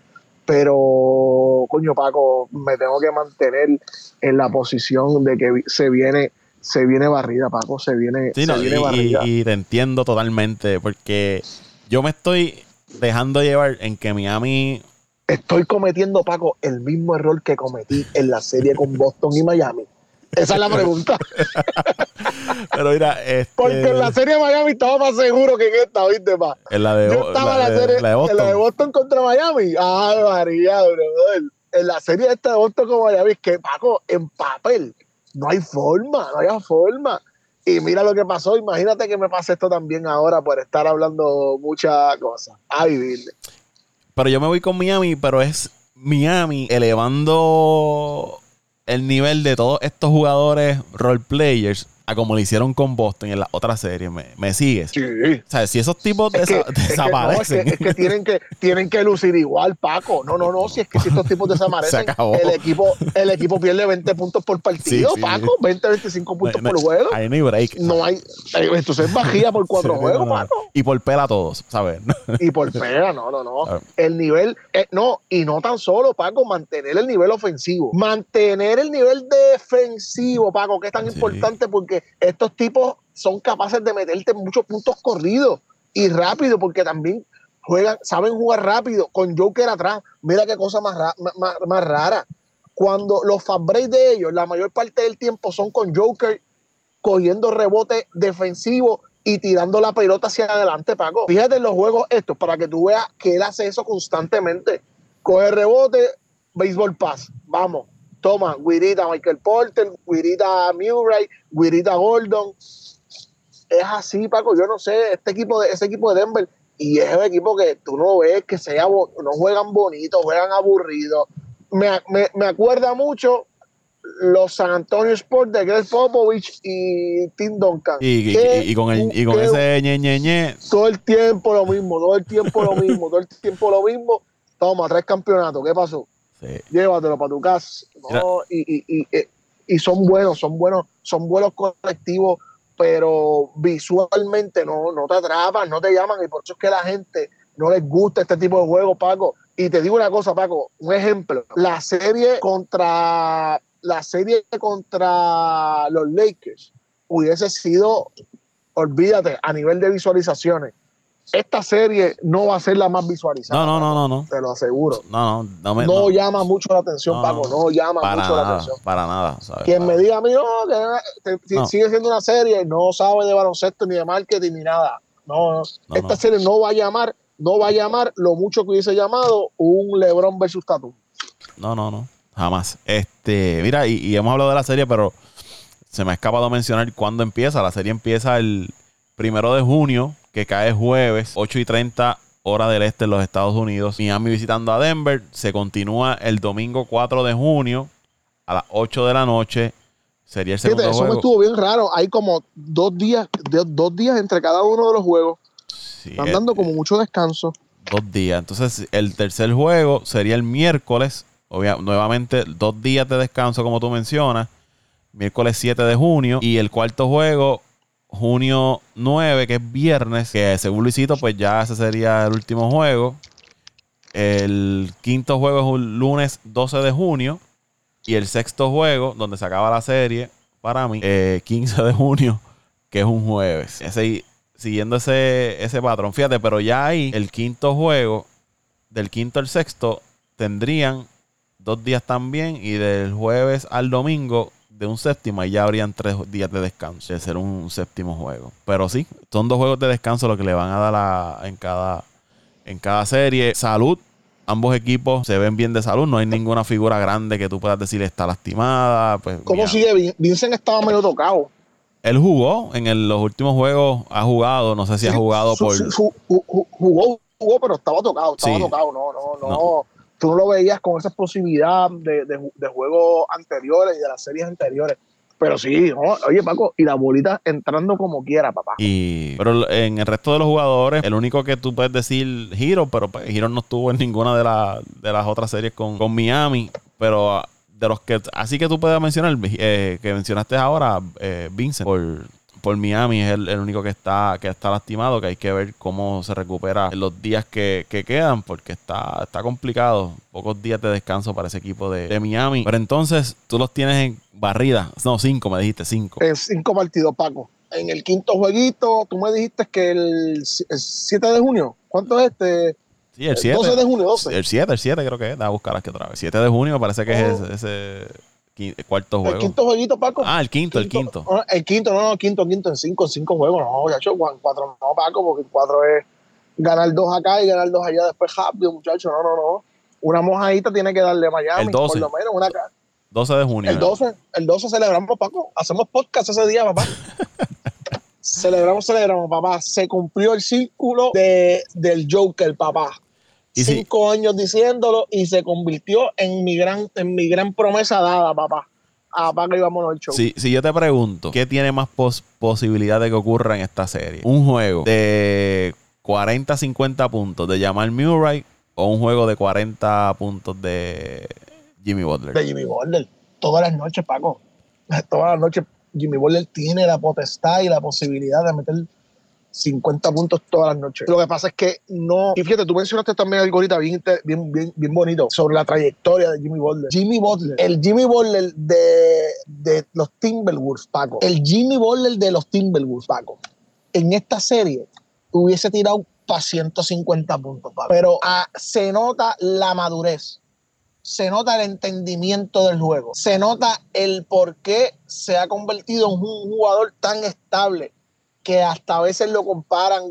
Pero, coño, Paco, me tengo que mantener en la posición de que se viene se viene barrida, Paco, se viene, se viene y, barrida. Y, te entiendo totalmente, porque yo me estoy dejando llevar en que Miami. Estoy cometiendo, Paco, el mismo error que cometí en la serie con Boston y Miami. Esa es la pregunta. Pero mira, este... Porque en la serie de Miami estaba más seguro que en esta, ¿viste, pa? En la de, Yo estaba en la, serie, la de Boston. En la de Boston contra Miami. Ah, María, bro. En la serie esta de Boston con Miami, que, Paco, en papel, no hay forma, no hay forma. Y mira lo que pasó, imagínate que me pase esto también ahora por estar hablando muchas cosas. Ay, Pero yo me voy con Miami, pero es Miami elevando el nivel de todos estos jugadores role players a como lo hicieron con Boston en la otra serie. ¿Me, me sigues? Sí. O sea, si esos tipos desaparecen. Es que, tienen que tienen que lucir igual, Paco. No, no, no. Si es que si estos tipos desaparecen, el equipo, el equipo pierde 20 puntos por partido, Paco. 20, 25 puntos por juego. Ahí no hay break. No hay. Eh, entonces bajía por cuatro juegos, Paco. Y por pela todos, ¿sabes? y por pela, no, no, no. El nivel. Eh, no, y no tan solo, Paco, mantener el nivel ofensivo. Mantener el nivel defensivo, Paco, que es tan importante porque estos tipos son capaces de meterte muchos puntos corridos y rápido, porque también juegan, saben jugar rápido, con Joker atrás. Mira qué cosa más, más, rara. Cuando los fast de ellos, la mayor parte del tiempo son con Joker cogiendo rebote defensivo y tirando la pelota hacia adelante, Paco. Fíjate en los juegos estos, para que tú veas que él hace eso constantemente. Coge rebote, béisbol pass. Vamos, toma, Guirita Michael Porter, Guirita Murray, Guirita Gordon. Es así, Paco. Yo no sé, este equipo de, ese equipo de Denver, y es un equipo que tú no ves que sea, no juegan bonito, juegan aburridos. Me, me, acuerda mucho los San Antonio Sports de Greg Popovich y Tim Duncan. Y, con, el, y con ese ñe, ñe, ñe. Todo el tiempo lo mismo, todo el tiempo lo mismo, todo el tiempo lo mismo. Toma, tres campeonatos. ¿Qué pasó? Llévatelo para tu casa. Eh, y, son buenos, son buenos, son buenos colectivos, pero visualmente no, no te atrapan, no te llaman, y por eso es que a la gente no les gusta este tipo de juegos, Paco. Y te digo una cosa, Paco, un ejemplo. La serie contra la serie contra los Lakers hubiese sido, olvídate, a nivel de visualizaciones, esta serie no va a ser la más visualizada. No, no, no, no, no. Te lo aseguro. No, no, no me. No, no. llama mucho la atención, No, Paco. No llama para mucho la atención. para nada. ¿sabes? Quien Para- me diga a mí, que te- sigue siendo una serie, no sabe de baloncesto ni de marketing ni nada. No, no. Esta serie no va a llamar, no va a llamar lo mucho que hubiese llamado un LeBron versus Tatum. No, no, no. Jamás. Este, mira, y, y hemos hablado de la serie, pero se me ha escapado mencionar cuándo empieza. La serie empieza el primero de junio, que cae jueves, 8 y 30 hora del este en los Estados Unidos. Miami visitando a Denver. Se continúa el domingo 4 de junio a las 8 de la noche. Sería el segundo Fíjate, eso me estuvo bien raro. Hay como dos días, dos días entre cada uno de los juegos. Sí, Están eh, dando como mucho descanso. Dos días. Entonces, el tercer juego sería el miércoles. Obvia- nuevamente, dos días de descanso, como tú mencionas. Miércoles 7 de junio. Y el cuarto juego, junio 9, que es viernes. Que según Luisito, pues ya ese sería el último juego. El quinto juego es un lunes 12 de junio. Y el sexto juego, donde se acaba la serie, para mí, eh, 15 de junio, que es un jueves. Ese, siguiendo ese, ese patrón. Fíjate, pero ya ahí, el quinto juego, del quinto al sexto, tendrían dos días también. Y del jueves al domingo, de un séptimo, ahí ya habrían tres días de descanso. De ser un séptimo juego. Pero sí, son dos juegos de descanso lo que le van a dar a- en, cada, en cada serie. Salud. Ambos equipos se ven bien de salud. No hay ninguna figura grande que tú puedas decir está lastimada. Pues, ¿Cómo mira, sigue? Vin- Vincent estaba medio tocado. Él jugó en el- los últimos juegos. Ha jugado. No sé si ha jugado su- por. su- su- jugó, jugó, pero estaba tocado, estaba Sí. tocado. No, no, no, No. Tú no lo veías con esa explosividad de, de, de juegos anteriores y de las series anteriores. Pero sí, oye Paco, y la bolita entrando como quiera, papá. Y, pero en el resto de los jugadores, el único que tú puedes decir Hero, pero pues, Hero no estuvo en ninguna de, la- de las otras series con, con Miami. Pero ah, de los que, así que tú puedes mencionar, eh, que mencionaste ahora, eh, Vincent, por, por Miami, es el, el único que está, que está lastimado, que hay que ver cómo se recupera en los días que, que quedan, porque está, está complicado. Pocos días de descanso para ese equipo de, de Miami. Pero entonces, tú los tienes en barrida. No, cinco, me dijiste, cinco. En cinco partidos, Paco. En el quinto jueguito, tú me dijiste que el, el 7 de junio, ¿cuánto es este? Sí, el 7. 12 de junio, 12. El 7, el 7 creo que es. Déjame buscar aquí otra vez. 7 de junio parece que es Oh. ese, ese cuarto El juego. quinto jueguito, Paco. Ah, el quinto, el quinto. Ah, El quinto, no, no, quinto, quinto, en cinco, en cinco juegos. No, ya en cuatro no, Paco, porque el cuatro es ganar dos acá y ganar dos allá después rápido, muchachos. No, no, no. Una mojadita tiene que darle Miami, El 12. por lo menos. Una, ca- 12 de junio. el 12, el 12 celebramos, Paco. Hacemos podcast ese día, papá. celebramos, celebramos, papá. Se cumplió el círculo de, del Joker, papá. Y si- Cinco años diciéndolo y se convirtió en mi gran, en mi gran promesa dada, papá. Apaga y vámonos al show. Si, si yo te pregunto, ¿qué tiene más pos- posibilidad de que ocurra en esta serie? ¿Un juego de 40, 50 puntos de Jamal Murray o un juego de 40 puntos de Jimmy Butler? de Jimmy Butler. Todas las noches, Paco. Todas las noches Jimmy Butler tiene la potestad y la posibilidad de meter 50 puntos todas las noches. Lo que pasa es que no. Y fíjate, tú mencionaste también algo ahorita bien, bien, bien, bien bonito sobre la trayectoria de Jimmy Butler. Jimmy Butler, el Jimmy Butler de, de los Timberwolves, Paco. El Jimmy Butler de los Timberwolves, Paco. En esta serie hubiese tirado para 150 puntos, Paco. Pero ah, se nota la madurez se nota el entendimiento del juego, se nota el por qué se ha convertido en un jugador tan estable que hasta a veces lo comparan,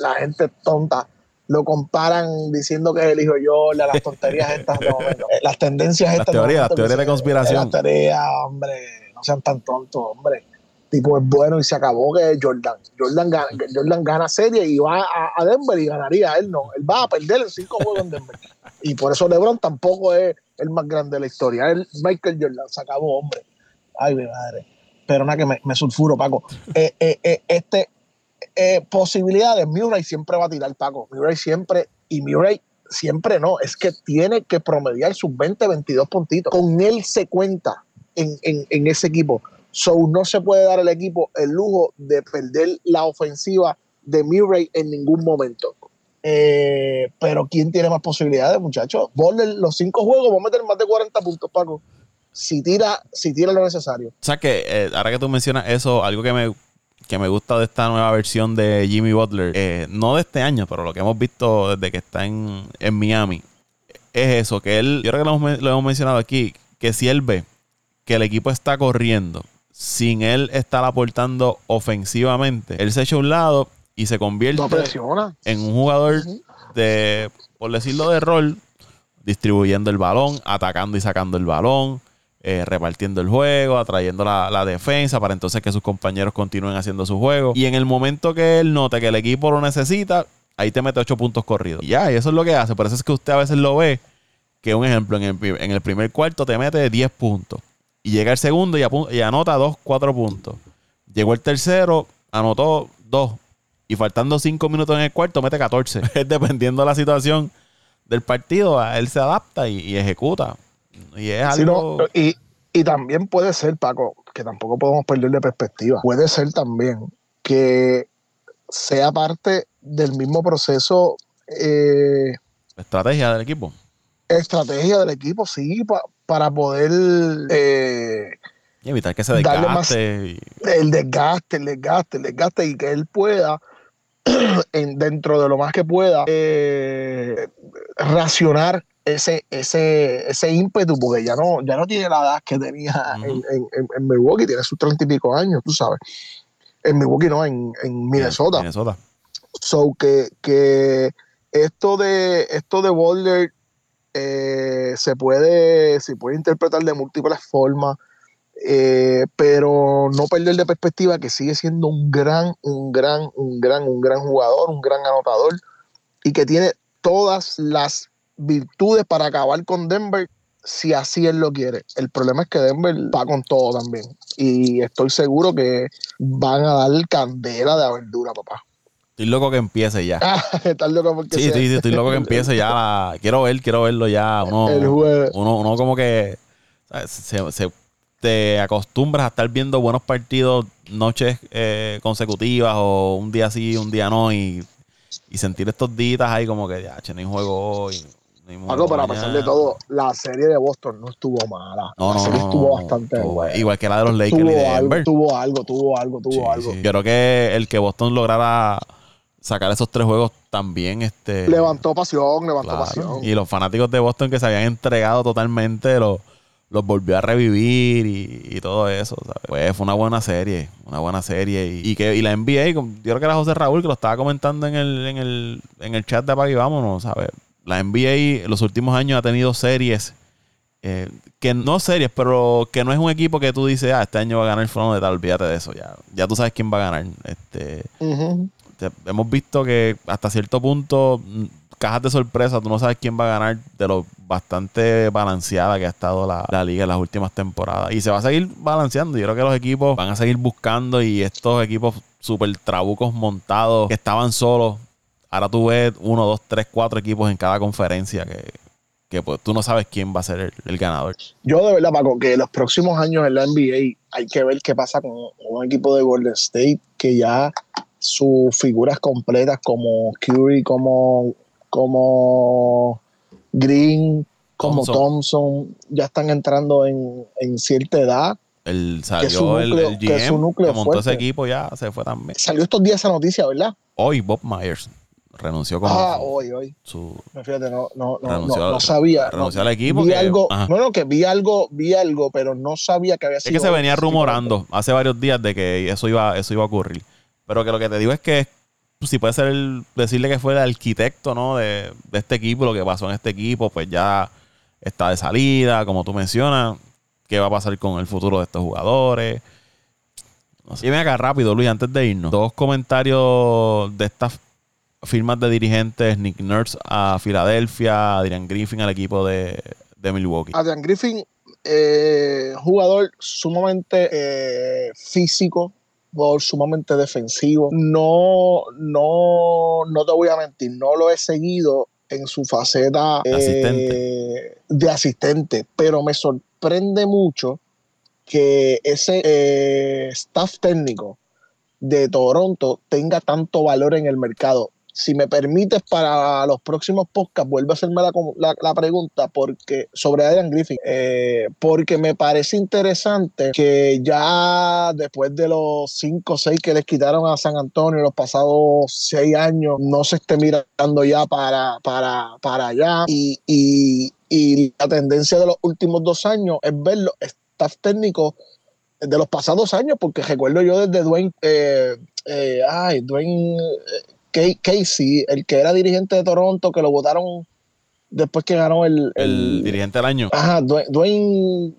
la gente tonta, lo comparan diciendo que es el hijo Jordan, las tonterías estas momento, eh, las tendencias Las estas. teorías, momento las teorías de conspiración. Las teorías, hombre, no sean tan tontos, hombre. Tipo es bueno y se acabó que es Jordan. Jordan gana, Jordan gana serie y va a, a Denver y ganaría. Él no. Él va a perder en cinco juegos en Denver. Y por eso LeBron tampoco es el más grande de la historia. Él, Michael Jordan, se acabó, hombre. Ay, mi madre. Pero nada que me, sulfuro, Paco. Eh, eh, eh, este, posibilidades, Murray siempre va a tirar, Paco. Murray siempre, y Murray siempre no, es que tiene que promediar sus 20, 22 puntitos. Con él se cuenta en, en, ese equipo. So no se puede dar al equipo el lujo de perder la ofensiva de Murray en ningún momento. Eh, pero ¿quién tiene más posibilidades, muchachos? Los cinco juegos, va a meter más de 40 puntos, Paco. Si tira, si tira lo necesario. O sea que eh, ahora que tú mencionas eso, algo que me que me gusta de esta nueva versión de Jimmy Butler, eh, no de este año, pero lo que hemos visto desde que está en, en Miami, es eso, que él, yo creo que lo hemos, lo hemos mencionado aquí, que si él ve que el equipo está corriendo sin él estar aportando ofensivamente, él se echa a un lado y se convierte No en un jugador de, por decirlo de rol, distribuyendo el balón, atacando y sacando el balón, eh, repartiendo el juego, atrayendo la, la defensa para entonces que sus compañeros continúen haciendo su juego. Y en el momento que él note que el equipo lo necesita, ahí te mete ocho puntos corridos. Ya, y eso es lo que hace. Por eso es que usted a veces lo ve, que un ejemplo, en el, en el primer cuarto te mete 10 puntos. Y llega el segundo y, anota 2, 4 puntos. Llegó el tercero, anotó 2. Y faltando 5 minutos en el cuarto, mete 14. Dependiendo de la situación del partido, él se adapta y ejecuta. Y es algo. no, y, y también puede ser, Paco, que tampoco podemos perder de perspectiva. Puede ser también que sea parte del mismo proceso eh, Estrategia del equipo. estrategia del equipo, sí, pa- para poder eh, Y evitar que se Darle más- desgaste. y- el desgaste, el desgaste, el desgaste y que él pueda, en- dentro de lo más que pueda, eh, racionar ese, ese, ese ímpetu, porque ya no, ya no tiene la edad que tenía en Milwaukee, tiene sus treinta y pico años, tú sabes. En Milwaukee no, en, en Minnesota. Minnesota. So que, que esto de esto de Boulder eh, se puede se puede interpretar de múltiples formas, eh, pero no perder de perspectiva que sigue siendo un gran, un gran, un gran, un gran jugador, un gran anotador y que tiene todas las virtudes para acabar con Denver si así él lo quiere. El problema es que Denver va con todo también y estoy seguro que van a dar candela de verdura, papá. Estoy loco que empiece ya. Ah, Estás loco porque Sí, sea- sí, sí, estoy loco que empiece ya. la- quiero ver, quiero verlo ya. Uno, el jueves. uno, uno como que ¿sabes? se, se- te acostumbras a estar viendo buenos partidos noches eh, consecutivas o un día sí, un día no y, y sentir estos días ahí como que ya, che, no hay juego hoy. Paco, juego pero a mañana". pesar de todo, la serie de Boston no estuvo mala. No, la serie no, estuvo bastante buena. Igual que la de los Lakers y tuvo de algo, Denver. tuvo algo, tuvo algo, tuvo Sí, algo. sí. Yo creo que el que Boston lograra sacar esos tres juegos también este Levantó pasión, levantó Claro. pasión. Y los fanáticos de Boston que se habían entregado totalmente los, los volvió a revivir y, y todo eso. ¿sabes? Pues fue una buena serie, una buena serie. Y, y que, y la NBA, yo creo que era José Raúl que lo estaba comentando en el, en el, en el chat de Apague y Vámonos, ¿sabes? La NBA en los últimos años ha tenido series, eh, que no series, pero que no es un equipo que tú dices, ah, este año va a ganar el fondo de tal, olvídate de eso, ya, ya tú sabes quién va a ganar. Este, hemos visto que hasta cierto punto, mm, cajas de sorpresa, tú no sabes quién va a ganar de lo bastante balanceada que ha estado la, la liga en las últimas temporadas. Y se va a seguir balanceando. Yo creo que los equipos van a seguir buscando y estos equipos super trabucos montados que estaban solos. Ahora tú ves uno, dos, tres, cuatro equipos en cada conferencia que, que pues tú no sabes quién va a ser el, el ganador. Yo de verdad, Paco, que los próximos años en la NBA hay que ver qué pasa con un equipo de Golden State que ya sus figuras completas como Curry, como, como Green, como Thompson. Thompson, ya están entrando en, en cierta edad. El su salió el, núcleo- el que su GM núcleo que montó ese equipo ya se fue también. Salió estos días esa noticia, ¿verdad? Hoy Bob Myers renunció como Ah, su- hoy, hoy. su, Fíjate, no, no, no, Renunció no, al- no sabía. renunció no, al equipo Vi que- algo, ajá. no, no, que vi algo, vi algo, pero no sabía que había Es sido. que se venía sí, rumorando hace varios días de que eso iba, eso iba a ocurrir. Pero que lo que te digo es que si puede ser el- decirle que fue el arquitecto ¿no? de, de este equipo, lo que pasó en este equipo, pues ya está de salida, como tú mencionas. ¿Qué va a pasar con el futuro de estos jugadores? No sé. Y ven acá rápido, Luis, antes de irnos. Dos comentarios de estas firmas de dirigentes, Nick Nurse a Filadelfia, Adrian Griffin al equipo de, de Milwaukee. Adrian Griffin, eh, jugador sumamente eh, físico, jugador sumamente defensivo. No, no, no te voy a mentir, no lo he seguido en su faceta eh, de asistente, pero me sorprende mucho que ese staff técnico de Toronto tenga tanto valor en el mercado. Si me permites para los próximos podcasts, vuelve a hacerme la, pregunta porque, sobre Adrian Griffin, eh, porque me parece interesante que ya después de los 5 o 6 que les quitaron a San Antonio los pasados 6 años, no se esté mirando ya para, para, para allá. Y, y, y la tendencia de los últimos dos años es ver los staff técnicos de los pasados años, porque recuerdo yo desde Dwayne, eh, eh, ay, Dwayne Casey, el que era dirigente de Toronto, que lo votaron después que ganó el... El, dirigente del año. Ajá, Dwayne,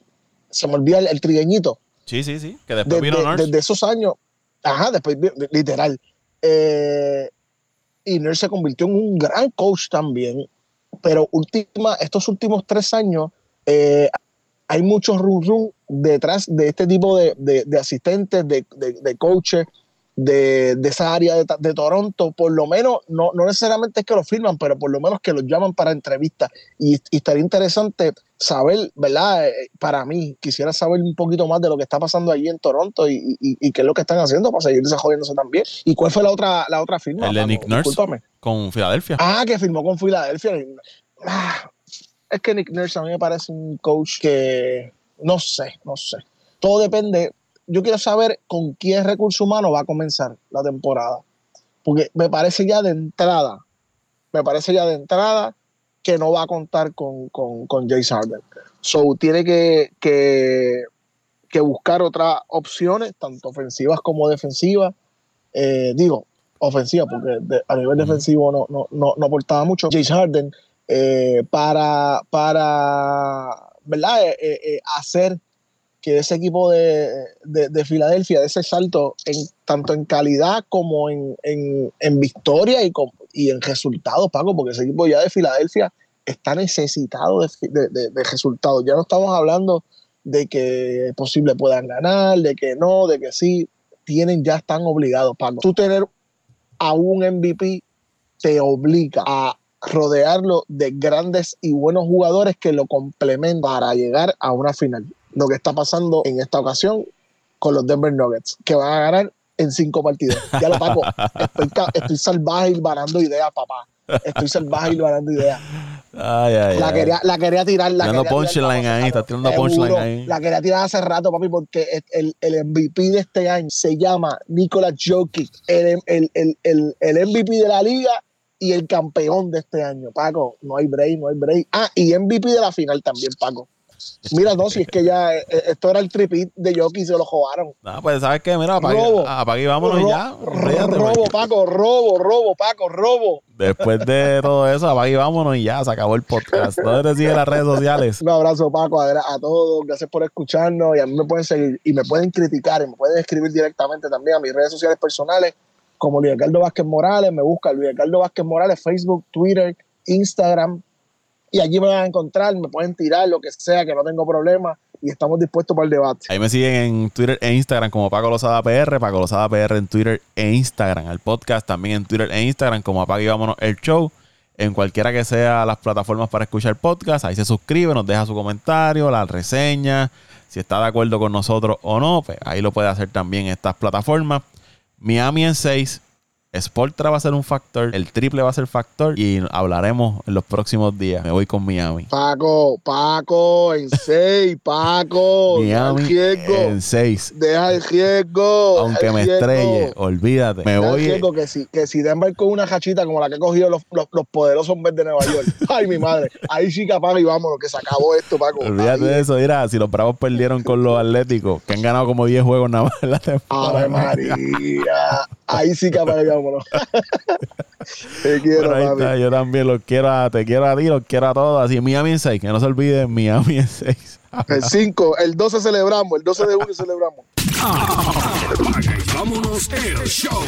se me olvida el, trigueñito. Sí, sí, sí, que después vino Nurse. Desde esos años, ajá, después, literal. Eh, y Nurse se convirtió en un gran coach también, pero última, estos últimos tres años eh, hay muchos run run detrás de este tipo de, de asistentes, de, coaches, de, esa área de, Toronto, por lo menos, no, no necesariamente es que lo firman, pero por lo menos que los llaman para entrevistas. Y, estaría interesante saber, ¿verdad? Eh, para mí, quisiera saber un poquito más de lo que está pasando allí en Toronto y, qué es lo que están haciendo para seguir desarrollándose también. ¿Y cuál fue la otra, la otra firma? El de Nick Nurse con Filadelfia. Ah, que firmó con Filadelfia. Ah, es que Nick Nurse a mí me parece un coach que no sé, no sé. Todo depende yo quiero saber con quién recurso humano va a comenzar la temporada. Porque me parece ya de entrada, me parece ya de entrada que no va a contar con, con, con Jace Harden. So tiene que, que, buscar otras opciones, tanto ofensivas como defensivas. Eh, digo, ofensiva, porque a nivel defensivo no, no, no, no aportaba mucho. Jace Harden eh, para, para ¿verdad? Eh, hacer que ese equipo de, de, Filadelfia, de ese salto, en, tanto en calidad como en, en, victoria y, y en resultados, Paco, porque ese equipo ya de Filadelfia está necesitado de, de, resultados. Ya no estamos hablando de que posible puedan ganar, de que no, de que sí, tienen, ya están obligados, Paco. Tú tener a un MVP te obliga a rodearlo de grandes y buenos jugadores que lo complementan para llegar a una final lo que está pasando en esta ocasión con los Denver Nuggets, que van a ganar en cinco partidos. Ya lo pago. Estoy, estoy salvaje y varando ideas, papá. Estoy salvaje y varando ideas. Ay, ay, la, quería, la quería tirar. La tirando punchline ahí, está tirando punchline ahí. La quería tirar hace rato, papi, porque el, el MVP de este año se llama Nikola Jokic, el, el, el, el MVP de la liga y el campeón de este año, Paco. No hay break, no hay break. Ah, y MVP de la final también, Paco. Mira, no, si es que ya eh, eh, esto era el tripit de Jockey y se lo jugaron. No, pues sabes qué, mira, apague, robo, apague vámonos ya. robo, Paco, robo, robo, Paco, robo. Después de todo eso, apague vámonos y ya, se acabó el podcast. ¿Dónde te siguen las redes sociales? Un abrazo, Paco, a, a, todos. Gracias por escucharnos y a mí me pueden seguir y me pueden criticar y me pueden escribir directamente también a mis redes sociales personales como Luis Ricardo Vázquez Morales. Me busca Luis Ricardo Vázquez Morales, Facebook, Twitter, Instagram y allí me van a encontrar, me pueden tirar lo que sea, que no tengo problema y estamos dispuestos para el debate. Ahí me siguen en Twitter e Instagram como Paco Lozada PR, Paco Lozada PR en Twitter e Instagram, el podcast también en Twitter e Instagram como Apague y Vámonos el Show. En cualquiera que sea las plataformas para escuchar podcast, ahí se suscribe, nos deja su comentario, la reseña, si está de acuerdo con nosotros o no, pues ahí lo puede hacer también en estas plataformas. Miami en 6, Sportra va a ser un factor, el triple va a ser factor y hablaremos en los próximos días. Me voy con Miami. Paco, Paco, en seis, Paco. Miami en seis. Deja el riesgo. Aunque me estrelle, olvídate. Me voy. El riesgo que si, que si Denver con una jachita como la que ha cogido los, los, poderosos hombres de Nueva York. Ay, mi madre. Ahí sí capaz y vámonos, que se acabó esto, Paco. Olvídate de eso. Mira, si los Bravos perdieron con los Atléticos, que han ganado como 10 juegos nada más en la temporada. Ave María. Ahí sí capaz y te quiero, ahí está, yo también los quiero a, te quiero a ti, los quiero a todos. Así, Miami en 6, que no se olvide, Miami en 6. el 5, el 12 celebramos, el 12 de junio celebramos. vámonos el show.